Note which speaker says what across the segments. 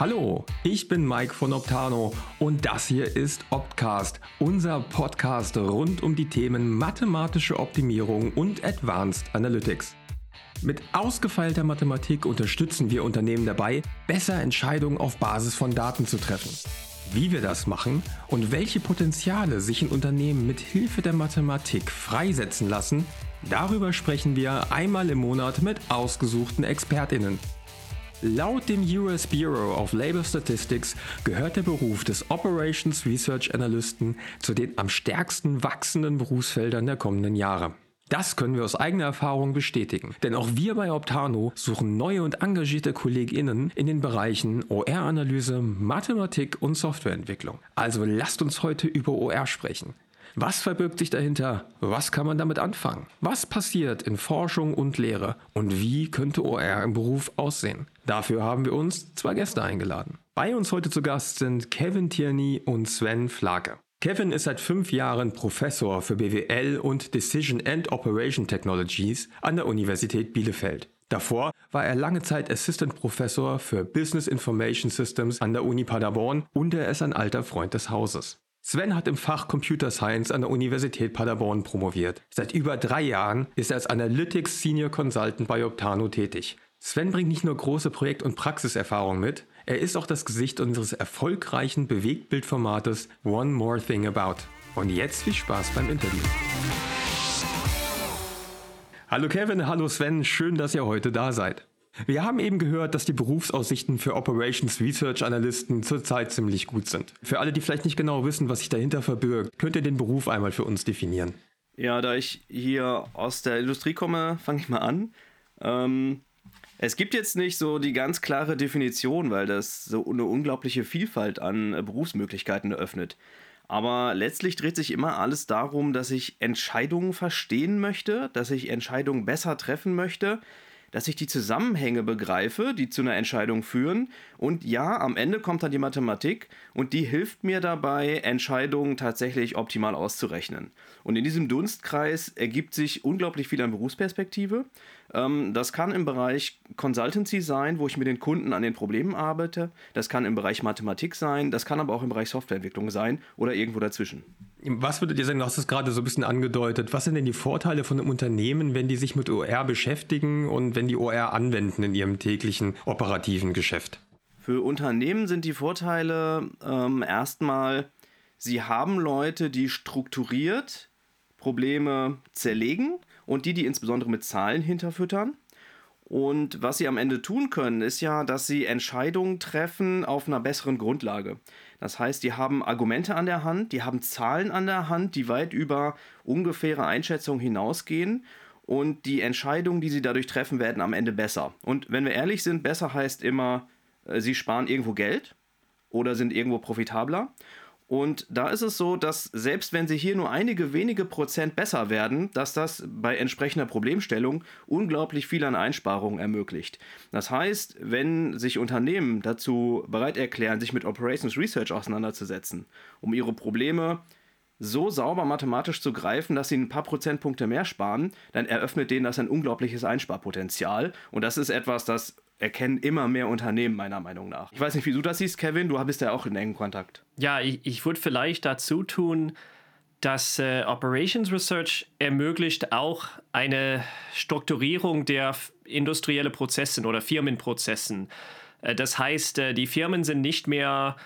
Speaker 1: Hallo, ich bin Mike von Optano und das hier ist Optcast, unser Podcast rund um die Themen mathematische Optimierung und Advanced Analytics. Mit ausgefeilter Mathematik unterstützen wir Unternehmen dabei, besser Entscheidungen auf Basis von Daten zu treffen. Wie wir das machen und welche Potenziale sich in Unternehmen mit Hilfe der Mathematik freisetzen lassen, darüber sprechen wir einmal im Monat mit ausgesuchten Expertinnen. Laut dem US Bureau of Labor Statistics gehört der Beruf des Operations Research Analysten zu den am stärksten wachsenden Berufsfeldern der kommenden Jahre. Das können wir aus eigener Erfahrung bestätigen, denn auch wir bei Optano suchen neue und engagierte KollegInnen in den Bereichen OR-Analyse, Mathematik und Softwareentwicklung. Also lasst uns heute über OR sprechen. Was verbirgt sich dahinter? Was kann man damit anfangen? Was passiert in Forschung und Lehre? Und wie könnte OR im Beruf aussehen? Dafür haben wir uns zwei Gäste eingeladen. Bei uns heute zu Gast sind Kevin Tierney und Sven Flake. Kevin ist seit fünf Jahren Professor für BWL und Decision and Operation Technologies an der Universität Bielefeld. Davor war er lange Zeit Assistant Professor für Business Information Systems an der Uni Paderborn und er ist ein alter Freund des Hauses. Sven hat im Fach Computer Science an der Universität Paderborn promoviert. Seit über drei Jahren ist er als Analytics Senior Consultant bei Optano tätig. Sven bringt nicht nur große Projekt- und Praxiserfahrung mit, er ist auch das Gesicht unseres erfolgreichen Bewegtbildformates One More Thing About. Und jetzt viel Spaß beim Interview. Hallo Kevin, hallo Sven, schön, dass ihr heute da seid. Wir haben eben gehört, dass die Berufsaussichten für Operations Research Analysten zurzeit ziemlich gut sind. Für alle, die vielleicht nicht genau wissen, was sich dahinter verbirgt, könnt ihr den Beruf einmal für uns definieren.
Speaker 2: Ja, da ich hier aus der Industrie komme, fange ich mal an. Ähm, es gibt jetzt nicht so die ganz klare Definition, weil das so eine unglaubliche Vielfalt an äh, Berufsmöglichkeiten eröffnet. Aber letztlich dreht sich immer alles darum, dass ich Entscheidungen verstehen möchte, dass ich Entscheidungen besser treffen möchte, dass ich die Zusammenhänge begreife, die zu einer Entscheidung führen. Und ja, am Ende kommt dann die Mathematik und die hilft mir dabei, Entscheidungen tatsächlich optimal auszurechnen. Und in diesem Dunstkreis ergibt sich unglaublich viel an Berufsperspektive. Ähm, das kann im Bereich Consultancy sein, wo ich mit den Kunden an den Problemen arbeite. Das kann im Bereich Mathematik sein. Das kann aber auch im Bereich Softwareentwicklung sein oder irgendwo dazwischen.
Speaker 1: Was würdet ihr sagen, du hast es gerade so ein bisschen angedeutet. Was sind denn die Vorteile von einem Unternehmen, wenn die sich mit OR beschäftigen und wenn die OR anwenden in ihrem täglichen operativen Geschäft?
Speaker 2: Für Unternehmen sind die Vorteile ähm, erstmal, sie haben Leute, die strukturiert Probleme zerlegen und die, die insbesondere mit Zahlen hinterfüttern. Und was sie am Ende tun können, ist ja, dass sie Entscheidungen treffen auf einer besseren Grundlage. Das heißt, die haben Argumente an der Hand, die haben Zahlen an der Hand, die weit über ungefähre Einschätzungen hinausgehen. Und die Entscheidungen, die sie dadurch treffen, werden am Ende besser. Und wenn wir ehrlich sind, besser heißt immer, äh, sie sparen irgendwo Geld oder sind irgendwo profitabler. Und da ist es so, dass selbst wenn sie hier nur einige wenige Prozent besser werden, dass das bei entsprechender Problemstellung unglaublich viel an Einsparungen ermöglicht. Das heißt, wenn sich Unternehmen dazu bereit erklären, sich mit Operations Research auseinanderzusetzen, um ihre Probleme so sauber mathematisch zu greifen, dass sie ein paar Prozentpunkte mehr sparen, dann eröffnet denen das ein unglaubliches Einsparpotenzial. Und das ist etwas, das erkennen immer mehr Unternehmen, meiner Meinung nach. Ich weiß nicht, wie du das siehst, Kevin. Du bist ja auch in engen Kontakt.
Speaker 3: Ja, ich, ich würde vielleicht dazu tun, dass äh, Operations Research ermöglicht auch eine Strukturierung der industriellen Prozesse oder Firmenprozessen. Äh, das heißt, äh, die Firmen sind nicht mehr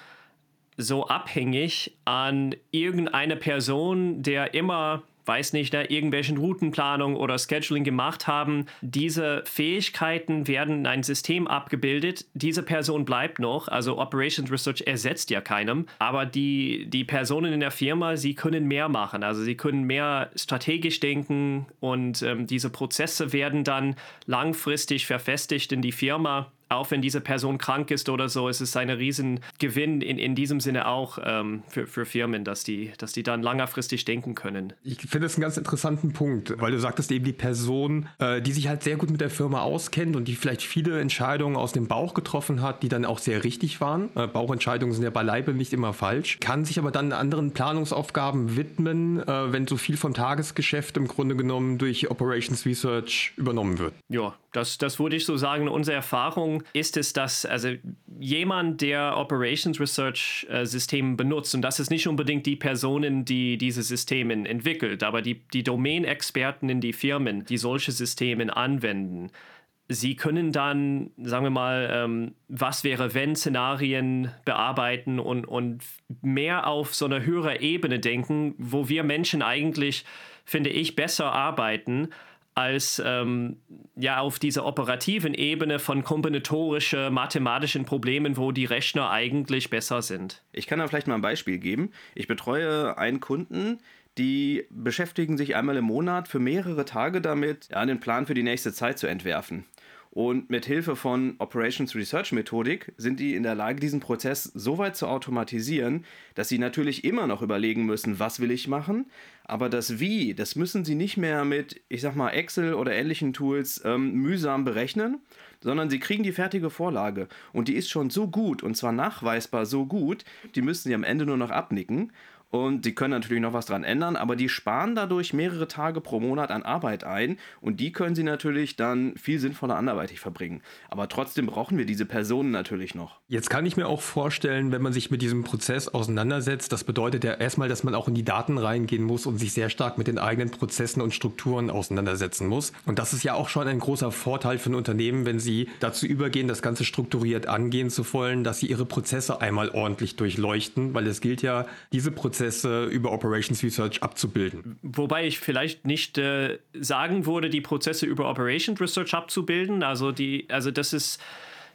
Speaker 3: so abhängig an irgendeine Person, der immer weiß nicht, da irgendwelchen Routenplanung oder Scheduling gemacht haben. Diese Fähigkeiten werden in ein System abgebildet. Diese Person bleibt noch. Also Operations Research ersetzt ja keinem. Aber die, die Personen in der Firma, sie können mehr machen. Also sie können mehr strategisch denken und ähm, diese Prozesse werden dann langfristig verfestigt in die Firma auch wenn diese Person krank ist oder so, ist es ein Riesengewinn in, in diesem Sinne auch ähm, für, für Firmen, dass die, dass die dann langfristig denken können.
Speaker 1: Ich finde das einen ganz interessanten Punkt, weil du sagtest eben die Person, äh, die sich halt sehr gut mit der Firma auskennt und die vielleicht viele Entscheidungen aus dem Bauch getroffen hat, die dann auch sehr richtig waren. Äh, Bauchentscheidungen sind ja beileibe nicht immer falsch, kann sich aber dann anderen Planungsaufgaben widmen, äh, wenn so viel vom Tagesgeschäft im Grunde genommen durch Operations Research übernommen wird.
Speaker 3: Ja, das, das würde ich so sagen. Unsere Erfahrung ist es, dass, also jemand, der Operations Research äh, Systeme benutzt, und das ist nicht unbedingt die Personen, die diese Systeme entwickelt, aber die, die Domain-Experten in die Firmen, die solche Systeme anwenden, Sie können dann, sagen wir mal, ähm, was wäre, wenn Szenarien bearbeiten und, und mehr auf so einer höheren Ebene denken, wo wir Menschen eigentlich, finde ich, besser arbeiten als ähm, ja auf dieser operativen Ebene von kombinatorischen mathematischen Problemen, wo die Rechner eigentlich besser sind.
Speaker 2: Ich kann da vielleicht mal ein Beispiel geben. Ich betreue einen Kunden, die beschäftigen sich einmal im Monat für mehrere Tage damit, ja, einen Plan für die nächste Zeit zu entwerfen. Und mit Hilfe von Operations Research Methodik sind die in der Lage, diesen Prozess so weit zu automatisieren, dass sie natürlich immer noch überlegen müssen, was will ich machen, aber das Wie, das müssen sie nicht mehr mit, ich sag mal, Excel oder ähnlichen Tools ähm, mühsam berechnen, sondern sie kriegen die fertige Vorlage. Und die ist schon so gut und zwar nachweisbar so gut, die müssen sie am Ende nur noch abnicken und sie können natürlich noch was dran ändern, aber die sparen dadurch mehrere Tage pro Monat an Arbeit ein und die können sie natürlich dann viel sinnvoller anderweitig verbringen. Aber trotzdem brauchen wir diese Personen natürlich noch.
Speaker 1: Jetzt kann ich mir auch vorstellen, wenn man sich mit diesem Prozess auseinandersetzt, das bedeutet ja erstmal, dass man auch in die Daten reingehen muss und sich sehr stark mit den eigenen Prozessen und Strukturen auseinandersetzen muss. Und das ist ja auch schon ein großer Vorteil für ein Unternehmen, wenn sie dazu übergehen, das Ganze strukturiert angehen zu wollen, dass sie ihre Prozesse einmal ordentlich durchleuchten, weil es gilt ja, diese Prozesse Prozesse über Operations Research abzubilden.
Speaker 3: Wobei ich vielleicht nicht äh, sagen würde, die Prozesse über Operations Research abzubilden. Also die, also das ist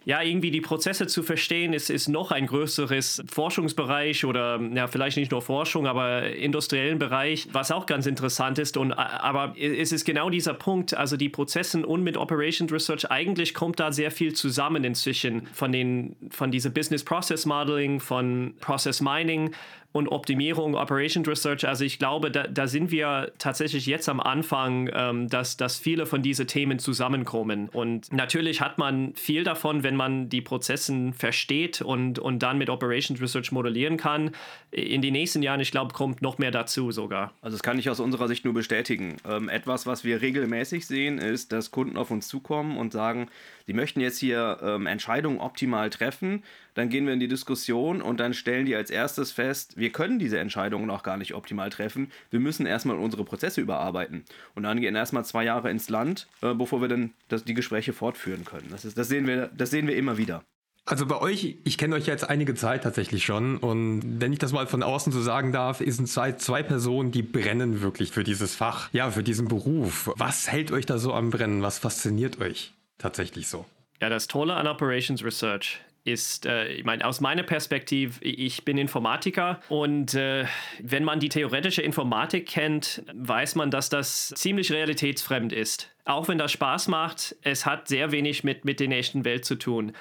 Speaker 3: ja, irgendwie die Prozesse zu verstehen, ist, ist noch ein größeres Forschungsbereich oder ja, vielleicht nicht nur Forschung, aber industriellen Bereich, was auch ganz interessant ist. Und, aber es ist genau dieser Punkt, also die Prozessen und mit Operations Research, eigentlich kommt da sehr viel zusammen inzwischen von den, von diese Business Process Modeling, von Process Mining und Optimierung, Operation Research. Also ich glaube, da, da sind wir tatsächlich jetzt am Anfang, ähm, dass, dass viele von diesen Themen zusammenkommen. Und natürlich hat man viel davon, wenn man die Prozessen versteht und, und dann mit Operation Research modellieren kann. In den nächsten Jahren, ich glaube, kommt noch mehr dazu sogar.
Speaker 2: Also das kann ich aus unserer Sicht nur bestätigen. Ähm, etwas, was wir regelmäßig sehen, ist, dass Kunden auf uns zukommen und sagen, die möchten jetzt hier ähm, Entscheidungen optimal treffen, dann gehen wir in die Diskussion und dann stellen die als erstes fest, wir können diese Entscheidungen noch gar nicht optimal treffen, wir müssen erstmal unsere Prozesse überarbeiten. Und dann gehen erstmal zwei Jahre ins Land, äh, bevor wir dann das, die Gespräche fortführen können. Das, ist, das, sehen wir, das sehen wir immer wieder.
Speaker 1: Also bei euch, ich kenne euch jetzt einige Zeit tatsächlich schon und wenn ich das mal von außen so sagen darf, sind zwei, zwei Personen, die brennen wirklich für dieses Fach, ja, für diesen Beruf. Was hält euch da so am Brennen? Was fasziniert euch? Tatsächlich so.
Speaker 3: Ja, das Tolle an Operations Research ist, äh, ich meine, aus meiner Perspektive, ich bin Informatiker und äh, wenn man die theoretische Informatik kennt, weiß man, dass das ziemlich realitätsfremd ist. Auch wenn das Spaß macht, es hat sehr wenig mit, mit der echten Welt zu tun.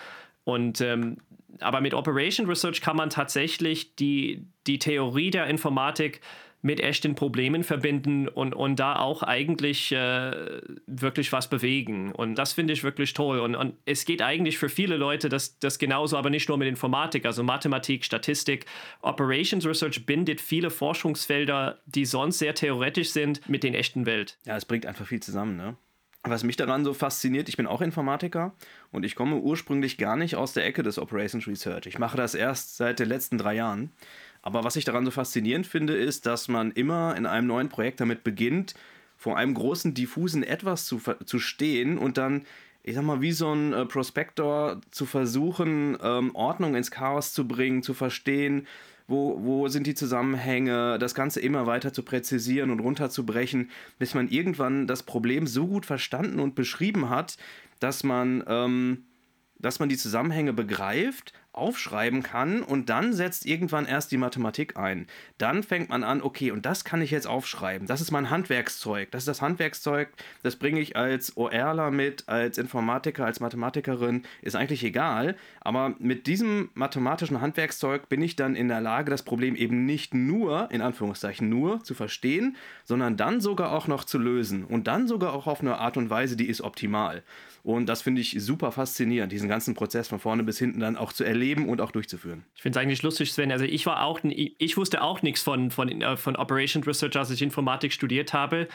Speaker 3: Und ähm, aber mit Operation Research kann man tatsächlich die, die Theorie der Informatik mit echten Problemen verbinden und, und da auch eigentlich äh, wirklich was bewegen. Und das finde ich wirklich toll. Und, und es geht eigentlich für viele Leute das, das genauso, aber nicht nur mit Informatik, also Mathematik, Statistik. Operations Research bindet viele Forschungsfelder, die sonst sehr theoretisch sind, mit den echten Welt.
Speaker 2: Ja, es bringt einfach viel zusammen, ne? Was mich daran so fasziniert, ich bin auch Informatiker und ich komme ursprünglich gar nicht aus der Ecke des Operations Research. Ich mache das erst seit den letzten drei Jahren. Aber was ich daran so faszinierend finde, ist, dass man immer in einem neuen Projekt damit beginnt, vor einem großen, diffusen Etwas zu, zu stehen und dann, ich sag mal, wie so ein äh, Prospektor zu versuchen, ähm, Ordnung ins Chaos zu bringen, zu verstehen, wo, wo sind die Zusammenhänge, das Ganze immer weiter zu präzisieren und runterzubrechen, bis man irgendwann das Problem so gut verstanden und beschrieben hat, dass man, ähm, dass man die Zusammenhänge begreift, aufschreiben kann und dann setzt irgendwann erst die Mathematik ein. Dann fängt man an, okay, und das kann ich jetzt aufschreiben. Das ist mein Handwerkszeug. Das ist das Handwerkszeug, das bringe ich als ORler mit, als Informatiker, als Mathematikerin, ist eigentlich egal. Aber mit diesem mathematischen Handwerkszeug bin ich dann in der Lage, das Problem eben nicht nur, in Anführungszeichen nur, zu verstehen, sondern dann sogar auch noch zu lösen. Und dann sogar auch auf eine Art und Weise, die ist optimal. Und das finde ich super faszinierend, diesen ganzen Prozess von vorne bis hinten dann auch zu erleben und auch durchzuführen.
Speaker 3: Ich finde es eigentlich lustig, Sven. Also ich war auch, ich wusste auch nichts von, von, äh, von Operation Research, als ich Informatik studiert habe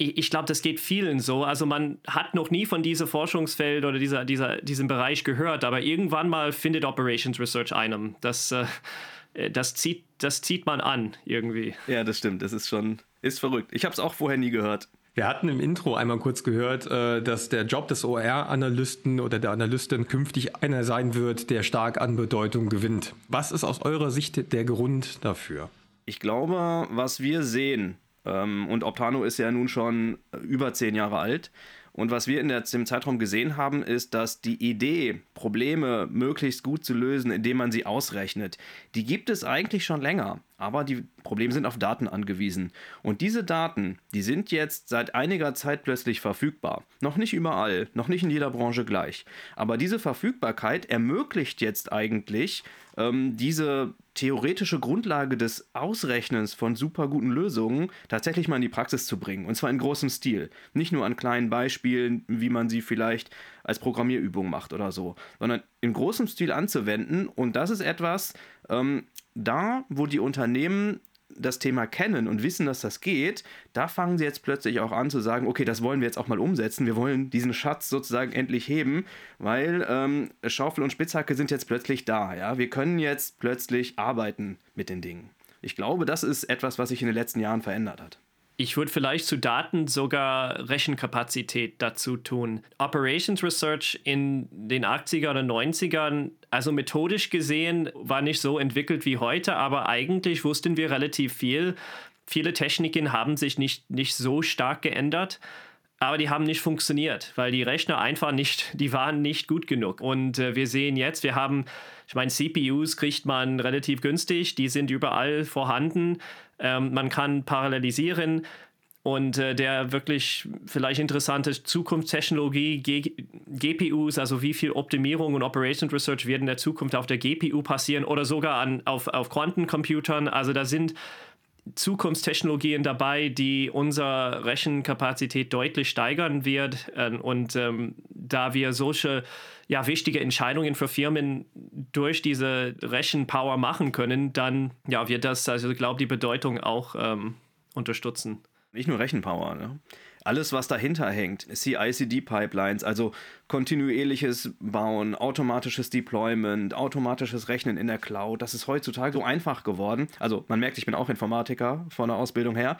Speaker 3: ich, ich glaube, das geht vielen so. Also man hat noch nie von diesem Forschungsfeld oder dieser, dieser, diesem Bereich gehört, aber irgendwann mal findet Operations Research einem. Das, äh, das, zieht, das zieht man an irgendwie.
Speaker 2: Ja, das stimmt. Das ist schon, ist verrückt. Ich habe es auch vorher nie gehört.
Speaker 1: Wir hatten im Intro einmal kurz gehört, äh, dass der Job des OR-Analysten oder der Analystin künftig einer sein wird, der stark an Bedeutung gewinnt. Was ist aus eurer Sicht der Grund dafür?
Speaker 2: Ich glaube, was wir sehen, ähm, und Optano ist ja nun schon über zehn Jahre alt, und was wir in dem Zeitraum gesehen haben, ist, dass die Idee, Probleme möglichst gut zu lösen, indem man sie ausrechnet, die gibt es eigentlich schon länger. Aber die Probleme sind auf Daten angewiesen. Und diese Daten, die sind jetzt seit einiger Zeit plötzlich verfügbar. Noch nicht überall, noch nicht in jeder Branche gleich. Aber diese Verfügbarkeit ermöglicht jetzt eigentlich ähm, diese theoretische Grundlage des Ausrechnens von super guten Lösungen tatsächlich mal in die Praxis zu bringen. Und zwar in großem Stil. Nicht nur an kleinen Beispielen, wie man sie vielleicht als Programmierübung macht oder so, sondern in großem Stil anzuwenden. Und das ist etwas, ähm, da, wo die Unternehmen das Thema kennen und wissen, dass das geht, da fangen sie jetzt plötzlich auch an zu sagen, okay, das wollen wir jetzt auch mal umsetzen. Wir wollen diesen Schatz sozusagen endlich heben, weil ähm, Schaufel und Spitzhacke sind jetzt plötzlich da. Ja? Wir können jetzt plötzlich arbeiten mit den Dingen. Ich glaube, das ist etwas, was sich in den letzten Jahren verändert hat.
Speaker 3: Ich würde vielleicht zu Daten sogar Rechenkapazität dazu tun. Operations Research in den 80er oder 90ern, also methodisch gesehen, war nicht so entwickelt wie heute, aber eigentlich wussten wir relativ viel. Viele Techniken haben sich nicht, nicht so stark geändert aber die haben nicht funktioniert, weil die Rechner einfach nicht, die waren nicht gut genug. Und äh, wir sehen jetzt, wir haben, ich meine, CPUs kriegt man relativ günstig, die sind überall vorhanden. Ähm, man kann parallelisieren. Und äh, der wirklich vielleicht interessante Zukunftstechnologie, G GPUs, also wie viel Optimierung und Operation Research wird in der Zukunft auf der GPU passieren oder sogar an, auf, auf Quantencomputern. Also da sind Zukunftstechnologien dabei, die unsere Rechenkapazität deutlich steigern wird. Ähm, und ähm, da wir solche ja, wichtige Entscheidungen für Firmen durch diese Rechenpower machen können, dann ja, wird das, also ich glaube, die Bedeutung auch ähm, unterstützen.
Speaker 2: Nicht nur Rechenpower, ne? alles, was dahinter hängt, CI-CD-Pipelines, also kontinuierliches Bauen, automatisches Deployment, automatisches Rechnen in der Cloud, das ist heutzutage so einfach geworden. Also man merkt, ich bin auch Informatiker von der Ausbildung her.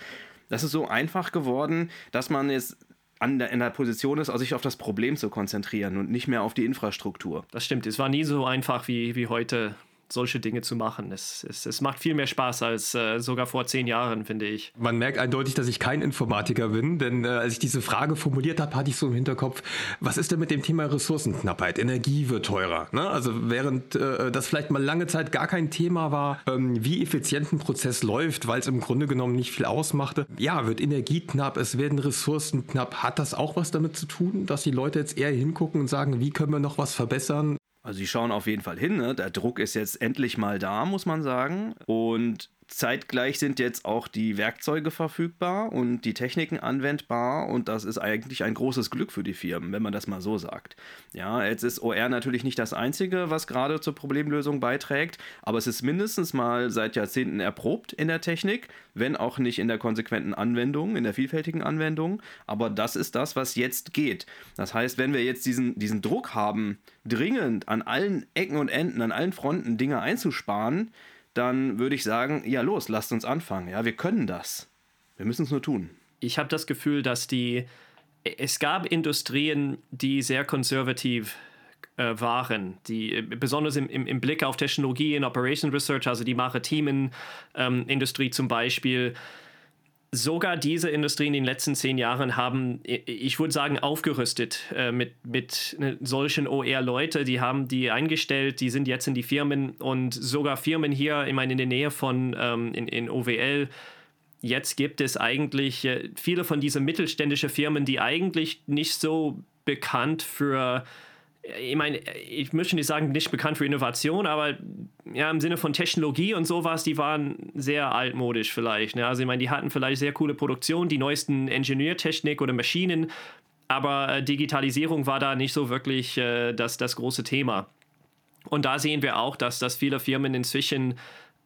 Speaker 2: Das ist so einfach geworden, dass man jetzt an der, in der Position ist, sich auf das Problem zu konzentrieren und nicht mehr auf die Infrastruktur.
Speaker 3: Das stimmt, es war nie so einfach wie, wie heute solche Dinge zu machen. Es, es, es macht viel mehr Spaß als äh, sogar vor zehn Jahren, finde ich.
Speaker 1: Man merkt eindeutig, dass ich kein Informatiker bin, denn äh, als ich diese Frage formuliert habe, hatte ich so im Hinterkopf, was ist denn mit dem Thema Ressourcenknappheit? Energie wird teurer. Ne? Also während äh, das vielleicht mal lange Zeit gar kein Thema war, ähm, wie effizient ein Prozess läuft, weil es im Grunde genommen nicht viel ausmachte. Ja, wird Energie knapp, es werden Ressourcen knapp. Hat das auch was damit zu tun, dass die Leute jetzt eher hingucken und sagen, wie können wir noch was verbessern?
Speaker 2: Also sie schauen auf jeden Fall hin, ne? der Druck ist jetzt endlich mal da, muss man sagen. Und zeitgleich sind jetzt auch die Werkzeuge verfügbar und die Techniken anwendbar und das ist eigentlich ein großes Glück für die Firmen, wenn man das mal so sagt. Ja, jetzt ist OR natürlich nicht das Einzige, was gerade zur Problemlösung beiträgt, aber es ist mindestens mal seit Jahrzehnten erprobt in der Technik, wenn auch nicht in der konsequenten Anwendung, in der vielfältigen Anwendung, aber das ist das, was jetzt geht. Das heißt, wenn wir jetzt diesen, diesen Druck haben, dringend an allen Ecken und Enden, an allen Fronten Dinge einzusparen, dann würde ich sagen, ja los, lasst uns anfangen. Ja, wir können das. Wir müssen es nur tun.
Speaker 3: Ich habe das Gefühl, dass die es gab Industrien, die sehr konservativ äh, waren, die äh, besonders im, im, im, Blick auf Technologie in Operation Research, also die maritimen ähm, Industrie zum Beispiel, sogar diese Industrie in den letzten zehn Jahren haben, ich würde sagen, aufgerüstet äh, mit, mit ne, solchen OR-Leute. Die haben die eingestellt, die sind jetzt in die Firmen und sogar Firmen hier, ich meine, in der Nähe von ähm, in, in OWL. Jetzt gibt es eigentlich äh, viele von diesen mittelständischen Firmen, die eigentlich nicht so bekannt für ich meine, ich möchte nicht sagen, nicht bekannt für Innovation, aber ja, im Sinne von Technologie und sowas, die waren sehr altmodisch vielleicht. Ne? Also ich meine, die hatten vielleicht sehr coole Produktion, die neuesten Ingenieurtechnik oder Maschinen, aber äh, Digitalisierung war da nicht so wirklich äh, das, das große Thema. Und da sehen wir auch, dass, dass viele Firmen inzwischen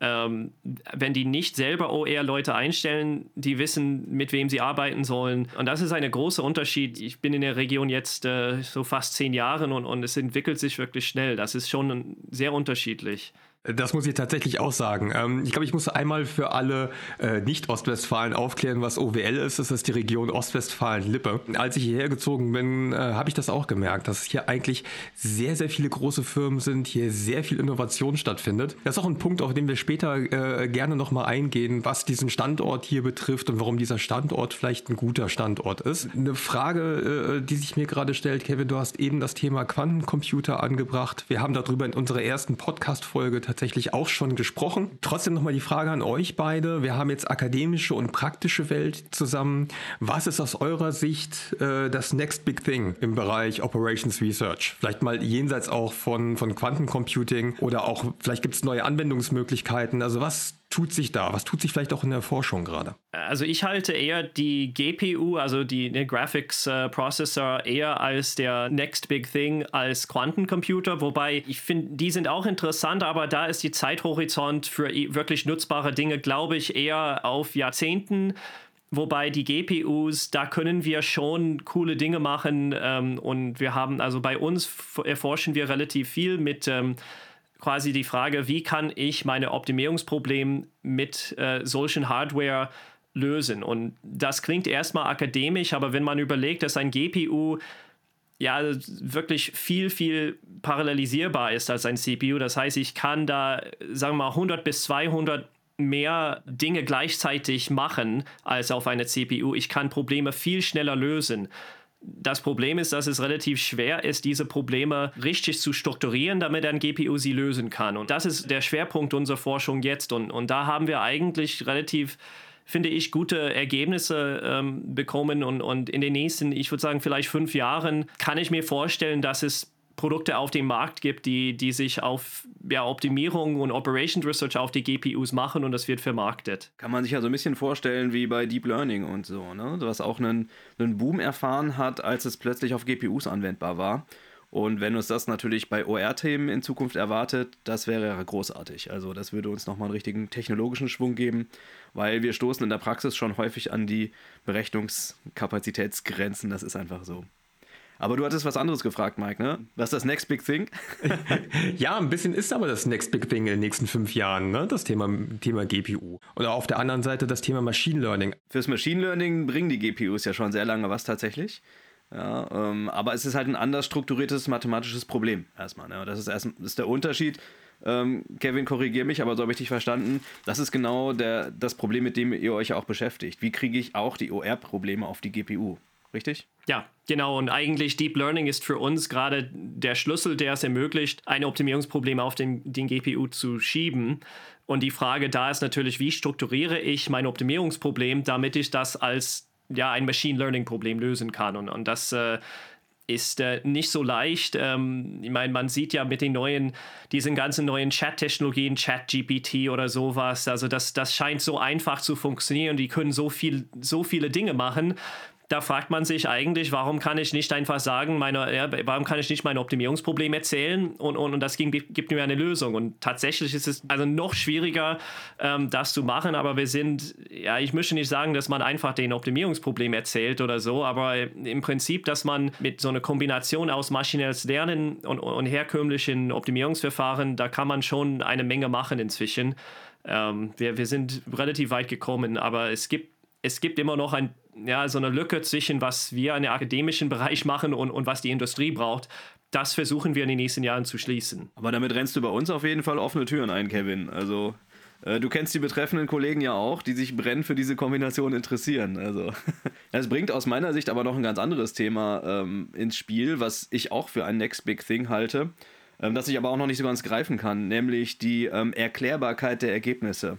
Speaker 3: ähm, wenn die nicht selber OER-Leute einstellen, die wissen, mit wem sie arbeiten sollen. Und das ist ein großer Unterschied. Ich bin in der Region jetzt äh, so fast zehn Jahre und, und es entwickelt sich wirklich schnell. Das ist schon sehr unterschiedlich.
Speaker 1: Das muss ich tatsächlich auch sagen. Ähm, ich glaube, ich muss einmal für alle äh, Nicht-Ostwestfalen aufklären, was OWL ist. Das ist die Region Ostwestfalen-Lippe. Als ich hierher gezogen bin, äh, habe ich das auch gemerkt, dass hier eigentlich sehr, sehr viele große Firmen sind, hier sehr viel Innovation stattfindet. Das ist auch ein Punkt, auf den wir später äh, gerne nochmal eingehen, was diesen Standort hier betrifft und warum dieser Standort vielleicht ein guter Standort ist. Eine Frage, die sich mir gerade stellt, Kevin, du hast eben das Thema Quantencomputer angebracht. Wir haben darüber in unserer ersten Podcast-Folge tatsächlich auch schon gesprochen. Trotzdem nochmal die Frage an euch beide. Wir haben jetzt akademische und praktische Welt zusammen. Was ist aus eurer Sicht äh, das Next Big Thing im Bereich Operations Research? Vielleicht mal jenseits auch von, von Quantencomputing oder auch vielleicht gibt es neue Anwendungsmöglichkeiten. Also was tut sich da? Was tut sich vielleicht auch in der Forschung gerade?
Speaker 3: Also ich halte eher die GPU, also die ne, Graphics äh, Processor, eher als der Next Big Thing als Quantencomputer, wobei ich finde, die sind auch interessant, aber da ist die Zeithorizont für wirklich nutzbare Dinge, glaube ich, eher auf Jahrzehnten. Wobei die GPUs, da können wir schon coole Dinge machen ähm, und wir haben, also bei uns erforschen wir relativ viel mit ähm, quasi die Frage, wie kann ich meine Optimierungsprobleme mit äh, solchen Hardware lösen? Und das klingt erstmal akademisch, aber wenn man überlegt, dass ein GPU ja wirklich viel, viel parallelisierbar ist als ein CPU, das heißt, ich kann da, sagen wir mal, 100 bis 200 mehr Dinge gleichzeitig machen als auf einer CPU. Ich kann Probleme viel schneller lösen. Das Problem ist, dass es relativ schwer ist, diese Probleme richtig zu strukturieren, damit ein GPU sie lösen kann. Und das ist der Schwerpunkt unserer Forschung jetzt. Und, und da haben wir eigentlich relativ finde ich, gute Ergebnisse ähm, bekommen und, und in den nächsten, ich würde sagen, vielleicht fünf Jahren kann ich mir vorstellen, dass es Produkte auf dem Markt gibt, die, die sich auf ja, Optimierung und Operation Research auf die GPUs machen und das wird vermarktet.
Speaker 2: Kann man sich ja so ein bisschen vorstellen wie bei Deep Learning und so, ne? was auch einen, einen Boom erfahren hat, als es plötzlich auf GPUs anwendbar war. Und wenn uns das natürlich bei OR-Themen in Zukunft erwartet, das wäre ja großartig. Also das würde uns nochmal einen richtigen technologischen Schwung geben, weil wir stoßen in der Praxis schon häufig an die Berechnungskapazitätsgrenzen. Das ist einfach so. Aber du hattest was anderes gefragt, Mike, ne? Was ist das Next Big Thing?
Speaker 1: ja, ein bisschen ist aber das Next Big Thing in den nächsten fünf Jahren, ne? Das Thema, Thema GPU. Oder auf der anderen Seite das Thema Machine Learning.
Speaker 2: Fürs Machine Learning bringen die GPUs ja schon sehr lange was tatsächlich. Ja, ähm, aber es ist halt ein anders strukturiertes mathematisches Problem erstmal. Ne? Das ist, erst, das ist der Unterschied. Ähm, Kevin, korrigier mich, aber so habe ich dich verstanden. Das ist genau der, das Problem, mit dem ihr euch auch beschäftigt. Wie kriege ich auch die OR-Probleme auf die GPU? Richtig?
Speaker 3: Ja, genau. Und eigentlich Deep Learning ist für uns gerade der Schlüssel, der es ermöglicht, ein Optimierungsproblem auf den, den GPU zu schieben. Und die Frage da ist natürlich, wie strukturiere ich mein Optimierungsproblem, damit ich das als ja, ein Machine Learning Problem lösen kann. Und, und das äh, ist äh, nicht so leicht. Ähm, ich meine, man sieht ja mit den neuen, diesen ganzen neuen Chat-Technologien, Chat-GPT oder sowas, also das, das scheint so einfach zu funktionieren. Die können so viel, so viele Dinge machen da fragt man sich eigentlich, warum kann ich nicht einfach sagen, meine, ja, warum kann ich nicht mein Optimierungsproblem erzählen und, und, und das gibt mir eine Lösung. Und tatsächlich ist es also noch schwieriger, ähm, das zu machen, aber wir sind, ja, ich möchte nicht sagen, dass man einfach den Optimierungsproblem erzählt oder so, aber im Prinzip, dass man mit so einer Kombination aus maschinelles Lernen und, und herkömmlichen Optimierungsverfahren, da kann man schon eine Menge machen inzwischen. Ähm, wir, wir sind relativ weit gekommen, aber es gibt, es gibt immer noch ein ja, so eine Lücke zwischen, was wir in im akademischen Bereich machen und, und was die Industrie braucht. Das versuchen wir in den nächsten Jahren zu schließen.
Speaker 2: Aber damit rennst du bei uns auf jeden Fall offene Türen ein, Kevin. Also äh, du kennst die betreffenden Kollegen ja auch, die sich brennend für diese Kombination interessieren. Also das bringt aus meiner Sicht aber noch ein ganz anderes Thema ähm, ins Spiel, was ich auch für ein Next Big Thing halte, ähm, das ich aber auch noch nicht so ganz greifen kann, nämlich die ähm, Erklärbarkeit der Ergebnisse.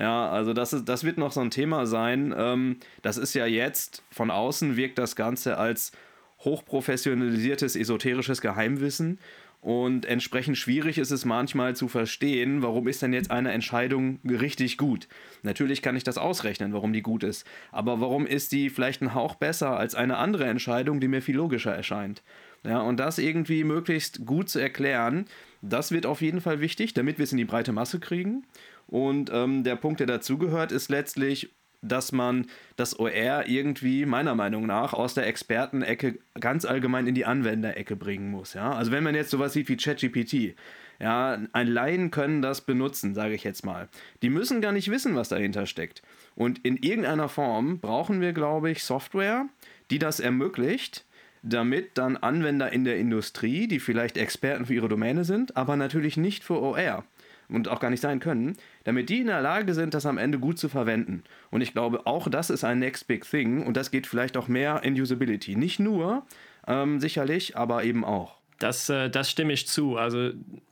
Speaker 2: Ja, also das, ist, das wird noch so ein Thema sein. Ähm, das ist ja jetzt, von außen wirkt das Ganze als hochprofessionalisiertes, esoterisches Geheimwissen. Und entsprechend schwierig ist es manchmal zu verstehen, warum ist denn jetzt eine Entscheidung richtig gut. Natürlich kann ich das ausrechnen, warum die gut ist. Aber warum ist die vielleicht ein Hauch besser als eine andere Entscheidung, die mir viel logischer erscheint? Ja, und das irgendwie möglichst gut zu erklären, das wird auf jeden Fall wichtig, damit wir es in die breite Masse kriegen. Und ähm, der Punkt, der dazugehört, ist letztlich, dass man das OR irgendwie, meiner Meinung nach, aus der Expertenecke ganz allgemein in die Anwenderecke bringen muss. Ja? Also wenn man jetzt sowas sieht wie ChatGPT, ja, ein Laien können das benutzen, sage ich jetzt mal. Die müssen gar nicht wissen, was dahinter steckt. Und in irgendeiner Form brauchen wir, glaube ich, Software, die das ermöglicht, damit dann Anwender in der Industrie, die vielleicht Experten für ihre Domäne sind, aber natürlich nicht für OR und auch gar nicht sein können, damit die in der Lage sind, das am Ende gut zu verwenden. Und ich glaube, auch das ist ein Next Big Thing und das geht vielleicht auch mehr in Usability. Nicht nur, ähm, sicherlich, aber eben auch.
Speaker 3: Das, äh, das stimme ich zu. Also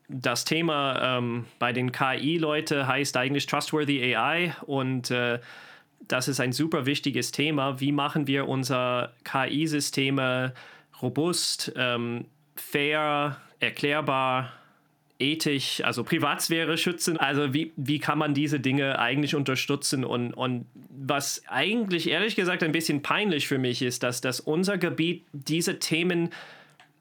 Speaker 3: das Thema ähm, bei den KI-Leuten heißt eigentlich Trustworthy AI und äh, das ist ein super wichtiges Thema. Wie machen wir unsere KI-Systeme robust, ähm, fair, erklärbar, ethisch, also Privatsphäre schützen. Also wie, wie kann man diese Dinge eigentlich unterstützen? Und, und was eigentlich ehrlich gesagt ein bisschen peinlich für mich ist, dass, dass unser Gebiet diese Themen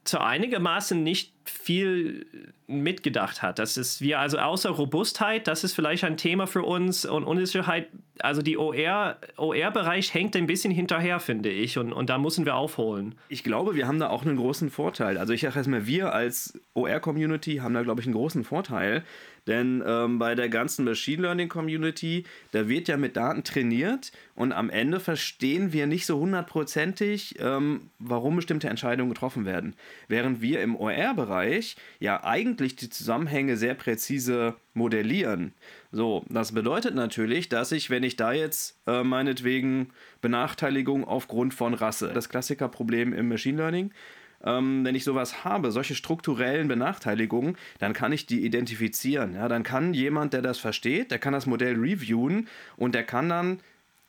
Speaker 3: zu einigermaßen nicht viel mitgedacht hat. Das ist wir also außer Robustheit, das ist vielleicht ein Thema für uns und Unsicherheit, also die OR, OR-Bereich hängt ein bisschen hinterher, finde ich, und, und da müssen wir aufholen.
Speaker 2: Ich glaube, wir haben da auch einen großen Vorteil. Also ich sage erstmal, wir als OR-Community haben da, glaube ich, einen großen Vorteil, denn ähm, bei der ganzen Machine Learning Community, da wird ja mit Daten trainiert und am Ende verstehen wir nicht so hundertprozentig, ähm, warum bestimmte Entscheidungen getroffen werden. Während wir im OR-Bereich ja eigentlich die Zusammenhänge sehr präzise modellieren. So, das bedeutet natürlich, dass ich, wenn ich da jetzt äh, meinetwegen Benachteiligung aufgrund von Rasse, das Klassikerproblem im Machine Learning, ähm, wenn ich sowas habe, solche strukturellen Benachteiligungen, dann kann ich die identifizieren. Ja? Dann kann jemand, der das versteht, der kann das Modell reviewen und der kann dann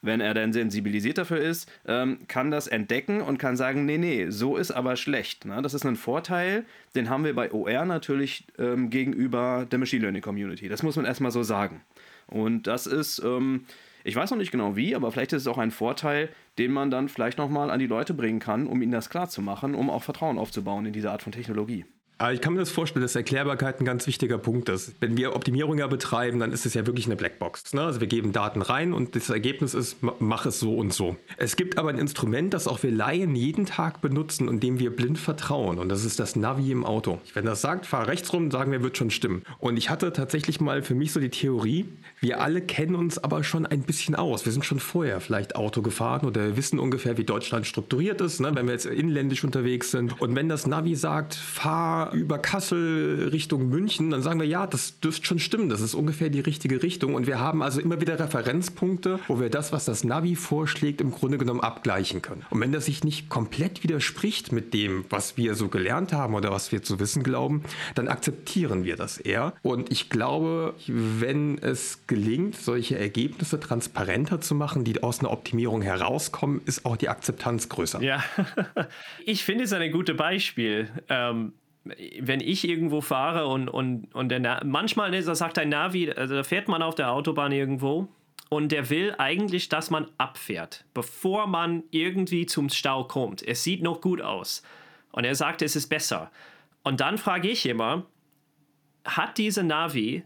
Speaker 2: wenn er dann sensibilisiert dafür ist, ähm, kann das entdecken und kann sagen, nee, nee, so ist aber schlecht. Ne? Das ist ein Vorteil, den haben wir bei OR natürlich ähm, gegenüber der Machine Learning Community. Das muss man erstmal so sagen. Und das ist, ähm, ich weiß noch nicht genau wie, aber vielleicht ist es auch ein Vorteil, den man dann vielleicht nochmal an die Leute bringen kann, um ihnen das klarzumachen, um auch Vertrauen aufzubauen in diese Art von Technologie.
Speaker 1: Aber ich kann mir das vorstellen, dass Erklärbarkeit ein ganz wichtiger Punkt ist. Wenn wir Optimierung ja betreiben, dann ist es ja wirklich eine Blackbox. Ne? Also wir geben Daten rein und das Ergebnis ist, mach es so und so. Es gibt aber ein Instrument, das auch wir Laien jeden Tag benutzen und dem wir blind vertrauen. Und das ist das Navi im Auto. Wenn das sagt, fahr rechts rum, sagen wir, wird schon stimmen. Und ich hatte tatsächlich mal für mich so die Theorie, wir alle kennen uns aber schon ein bisschen aus. Wir sind schon vorher vielleicht Auto gefahren oder wissen ungefähr, wie Deutschland strukturiert ist, ne? wenn wir jetzt inländisch unterwegs sind. Und wenn das Navi sagt, fahr über Kassel Richtung München, dann sagen wir, ja, das dürfte schon stimmen, das ist ungefähr die richtige Richtung. Und wir haben also immer wieder Referenzpunkte, wo wir das, was das Navi vorschlägt, im Grunde genommen abgleichen können. Und wenn das sich nicht komplett widerspricht mit dem, was wir so gelernt haben oder was wir zu wissen glauben, dann akzeptieren wir das eher. Und ich glaube, wenn es gelingt, solche Ergebnisse transparenter zu machen, die aus einer Optimierung herauskommen, ist auch die Akzeptanz größer.
Speaker 3: Ja, ich finde es ein gutes Beispiel. Ähm wenn ich irgendwo fahre und, und, und der Na manchmal ist, sagt ein Navi, also da fährt man auf der Autobahn irgendwo und der will eigentlich, dass man abfährt, bevor man irgendwie zum Stau kommt. Es sieht noch gut aus. Und er sagt, es ist besser. Und dann frage ich immer, hat diese Navi